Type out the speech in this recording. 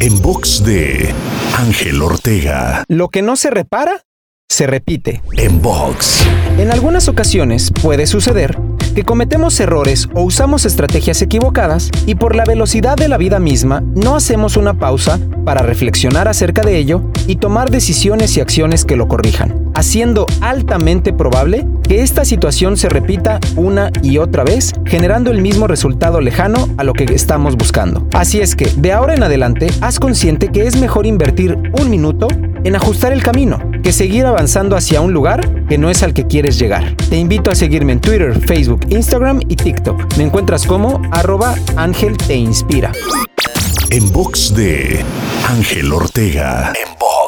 En box de Ángel Ortega. Lo que no se repara, se repite. En box. En algunas ocasiones puede suceder que cometemos errores o usamos estrategias equivocadas y por la velocidad de la vida misma no hacemos una pausa para reflexionar acerca de ello y tomar decisiones y acciones que lo corrijan, haciendo altamente probable que esta situación se repita una y otra vez, generando el mismo resultado lejano a lo que estamos buscando. Así es que, de ahora en adelante, haz consciente que es mejor invertir un minuto en ajustar el camino que seguir avanzando hacia un lugar que no es al que quieres llegar. Te invito a seguirme en Twitter, Facebook, Instagram y TikTok. Me encuentras como arroba Ángel Te Inspira. En box de Ángel Ortega. En box.